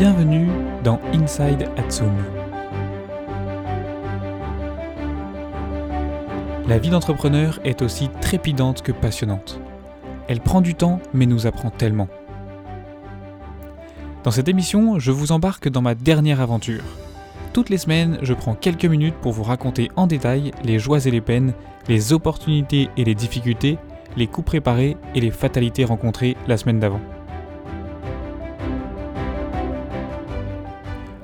Bienvenue dans Inside Atsum. La vie d'entrepreneur est aussi trépidante que passionnante. Elle prend du temps mais nous apprend tellement. Dans cette émission, je vous embarque dans ma dernière aventure. Toutes les semaines, je prends quelques minutes pour vous raconter en détail les joies et les peines, les opportunités et les difficultés, les coups préparés et les fatalités rencontrées la semaine d'avant.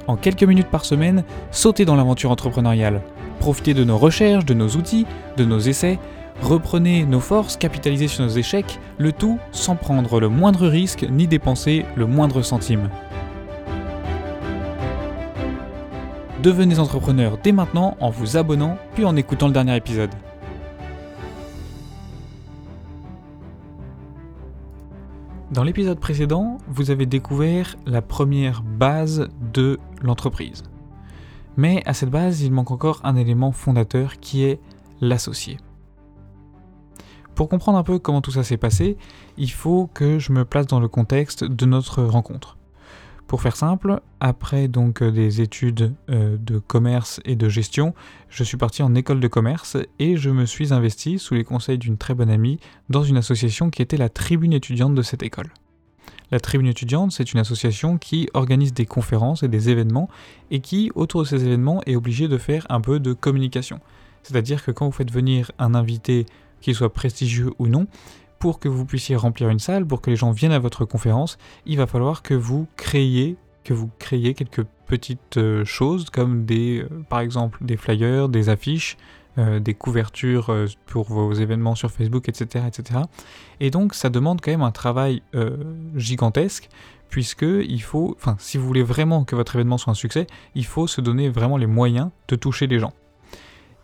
En quelques minutes par semaine, sautez dans l'aventure entrepreneuriale. Profitez de nos recherches, de nos outils, de nos essais. Reprenez nos forces, capitalisez sur nos échecs, le tout sans prendre le moindre risque ni dépenser le moindre centime. Devenez entrepreneur dès maintenant en vous abonnant puis en écoutant le dernier épisode. Dans l'épisode précédent, vous avez découvert la première base de l'entreprise. Mais à cette base, il manque encore un élément fondateur qui est l'associé. Pour comprendre un peu comment tout ça s'est passé, il faut que je me place dans le contexte de notre rencontre. Pour faire simple, après donc euh, des études euh, de commerce et de gestion, je suis parti en école de commerce et je me suis investi sous les conseils d'une très bonne amie dans une association qui était la tribune étudiante de cette école. La tribune étudiante, c'est une association qui organise des conférences et des événements et qui, autour de ces événements, est obligée de faire un peu de communication. C'est-à-dire que quand vous faites venir un invité, qu'il soit prestigieux ou non, pour que vous puissiez remplir une salle, pour que les gens viennent à votre conférence, il va falloir que vous créiez que vous quelques petites euh, choses comme des euh, par exemple des flyers, des affiches, euh, des couvertures pour vos événements sur Facebook, etc., etc. Et donc ça demande quand même un travail gigantesque puisque il faut, enfin si vous voulez vraiment que votre événement soit un succès, il faut se donner vraiment les moyens de toucher les gens.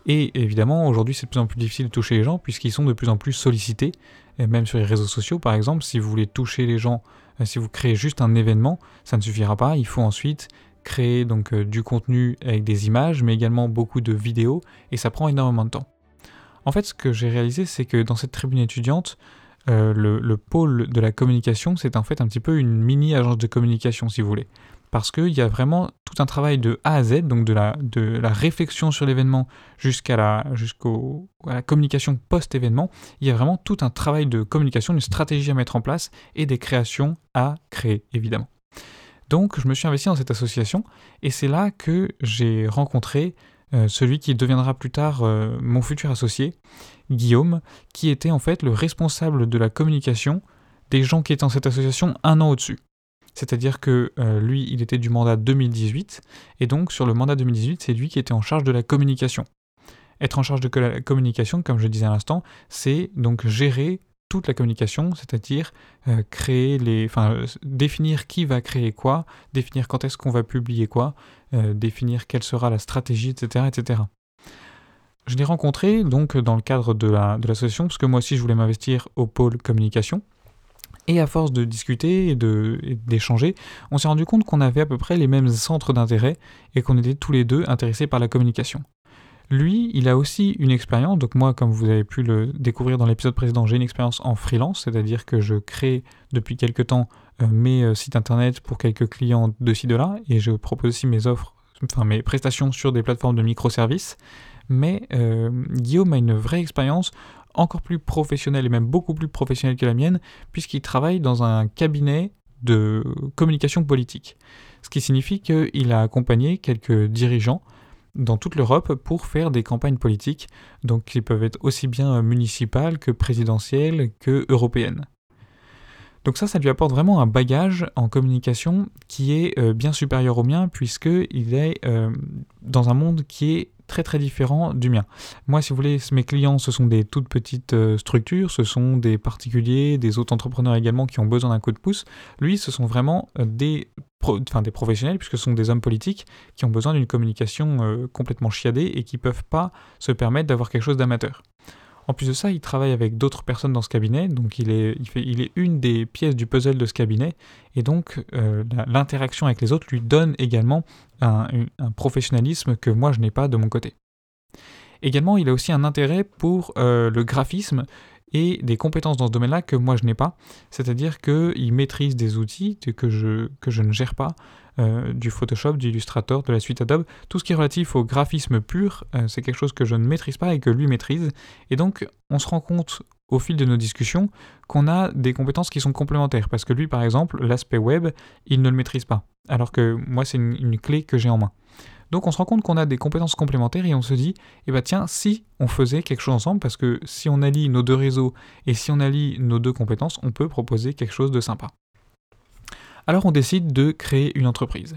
Et évidemment, aujourd'hui, c'est de plus en plus difficile de toucher les gens puisqu'ils sont de plus en plus sollicités, et même sur les réseaux sociaux, par exemple, si vous voulez toucher les gens, euh, si vous créez juste un événement, ça ne suffira pas. Il faut ensuite créer donc euh, du contenu avec des images, mais également beaucoup de vidéos, et ça prend énormément de temps. En fait, ce que j'ai réalisé, c'est que dans cette tribune étudiante, euh, le, le, pôle de la communication, c'est en fait un petit peu une mini agence de communication, si vous voulez parce qu'il y a vraiment tout un travail de A à Z, donc de la, réflexion sur l'événement jusqu'à la communication post-événement. Il y a vraiment tout un travail de communication, une stratégie à mettre en place et des créations à créer, évidemment. Donc je me suis investi dans cette association et c'est là que j'ai rencontré euh, celui qui deviendra plus tard euh, mon futur associé, Guillaume, qui était en fait le responsable de la communication des gens qui étaient dans cette association un an au-dessus. C'est-à-dire que euh, lui, il était du mandat 2018, et donc sur le mandat 2018, c'est lui qui était en charge de la communication. Être en charge de la communication, comme je disais à l'instant, c'est donc gérer la communication, c'est-à-dire euh, créer les, enfin, euh, définir qui va créer quoi, définir quand est-ce qu'on va publier quoi, définir quelle sera la stratégie, etc., etc. Je l'ai rencontré donc dans le cadre de l'association, parce que moi aussi je voulais m'investir au pôle communication. Et à force de discuter et d'échanger, on s'est rendu compte qu'on avait à peu près les mêmes centres d'intérêt et qu'on était tous les deux intéressés par la communication. Lui, il a aussi une expérience, donc moi, comme vous avez pu le découvrir dans l'épisode précédent, j'ai une expérience en freelance, c'est-à-dire que je crée depuis quelques temps euh, mes euh, sites internet pour quelques clients de ci de là, et je propose aussi mes offres, enfin mes prestations sur des plateformes de microservices. Mais euh, Guillaume a une vraie expérience encore plus professionnel et même beaucoup plus professionnel que la mienne, puisqu'il travaille dans un cabinet de communication politique. Ce qui signifie qu'il a accompagné quelques dirigeants dans toute l'Europe pour faire des campagnes politiques, donc qui peuvent être aussi bien municipales que présidentielles que européennes. Donc ça, ça lui apporte vraiment un bagage en communication qui est euh, bien supérieur au mien, puisqu'il est euh, dans un monde qui est très très différent du mien. Moi, si vous voulez, mes clients, ce sont des toutes petites euh, structures, ce sont des particuliers, des autres entrepreneurs également qui ont besoin d'un coup de pouce. Lui, ce sont vraiment euh, enfin, des professionnels, puisque ce sont des hommes politiques qui ont besoin d'une communication euh, complètement chiadée et qui ne peuvent pas se permettre d'avoir quelque chose d'amateur. En plus de ça, il travaille avec d'autres personnes dans ce cabinet, donc il est une des pièces du puzzle de ce cabinet, et donc euh, l'interaction avec les autres lui donne également un, professionnalisme que moi je n'ai pas de mon côté. Également, il a aussi un intérêt pour euh, le graphisme et des compétences dans ce domaine-là que moi je n'ai pas, c'est-à-dire qu'il maîtrise des outils que je, que je ne gère pas, euh, du Photoshop, du Illustrator, de la suite Adobe. Tout ce qui est relatif au graphisme pur, euh, c'est quelque chose que je ne maîtrise pas et que lui maîtrise. Et donc, on se rend compte au fil de nos discussions qu'on a des compétences qui sont complémentaires. Parce que lui, par exemple, l'aspect web, il ne le maîtrise pas. Alors que moi, c'est une, clé que j'ai en main. Donc on se rend compte qu'on a des compétences complémentaires et on se dit, eh ben tiens, si on faisait quelque chose ensemble, parce que si on allie nos deux réseaux et si on allie nos deux compétences, on peut proposer quelque chose de sympa. Alors on décide de créer une entreprise.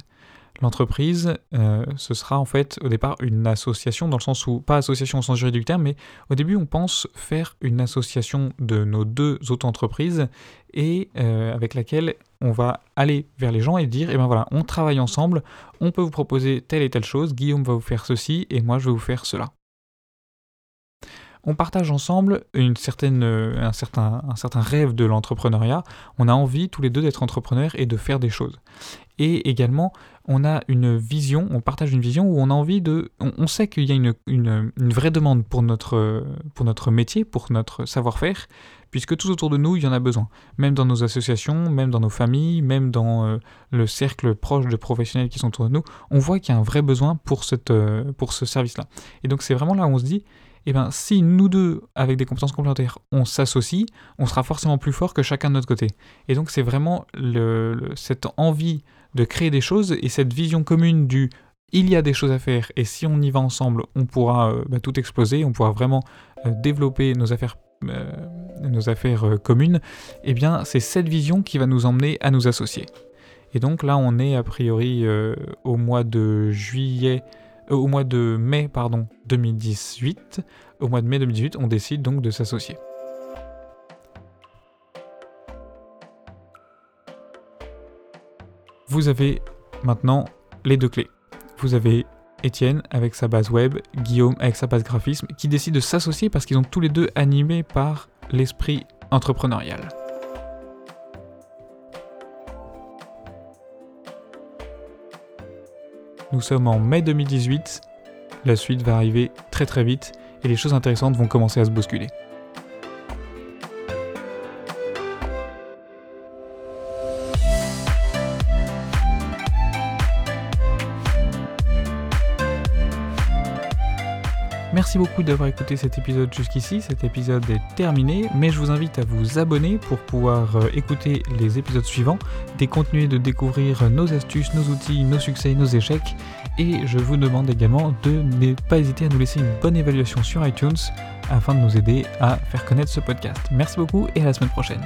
L'entreprise, euh, ce sera en fait au départ une association, dans le sens où, pas association au sens juridique du terme, mais au début on pense faire une association de nos deux autres entreprises et euh, avec laquelle on va aller vers les gens et dire, eh ben voilà, on travaille ensemble, on peut vous proposer telle et telle chose, Guillaume va vous faire ceci et moi je vais vous faire cela on partage ensemble une certaine, euh, un, certain, un certain rêve de l'entrepreneuriat. On a envie tous les deux d'être entrepreneurs et de faire des choses. Et également, on a une vision, on partage une vision où on a envie de... On, sait qu'il y a une, une, vraie demande pour notre, pour notre métier, pour notre savoir-faire, puisque tout autour de nous, il y en a besoin. Même dans nos associations, même dans nos familles, même dans euh, le cercle proche de professionnels qui sont autour de nous, on voit qu'il y a un vrai besoin pour, cette, euh, pour ce service-là. Et donc c'est vraiment là où on se dit, eh bien, si nous deux, avec des compétences complémentaires, on s'associe, on sera forcément plus fort que chacun de notre côté. Et donc, c'est vraiment cette envie de créer des choses et cette vision commune du il y a des choses à faire et si on y va ensemble, on pourra euh, bah, tout exploser, on pourra vraiment euh, développer nos affaires, euh, nos affaires communes. Eh bien, c'est cette vision qui va nous emmener à nous associer. Et donc là, on est a priori au mois de juillet euh, au mois de mai pardon, 2018, au mois de mai 2018, on décide donc de s'associer. Vous avez maintenant les deux clés. Vous avez Étienne avec sa base web, Guillaume avec sa base graphisme, qui décident de s'associer parce qu'ils ont tous les deux animés par l'esprit entrepreneurial. Nous sommes en mai 2018, la suite va arriver très très vite et les choses intéressantes vont commencer à se bousculer. Merci beaucoup d'avoir écouté cet épisode jusqu'ici. Cet épisode est terminé, mais je vous invite à vous abonner pour pouvoir euh, écouter les épisodes suivants, et continuer de découvrir nos astuces, nos outils, nos succès, nos échecs. Et je vous demande également de ne pas hésiter à nous laisser une bonne évaluation sur iTunes afin de nous aider à faire connaître ce podcast. Merci beaucoup et à la semaine prochaine.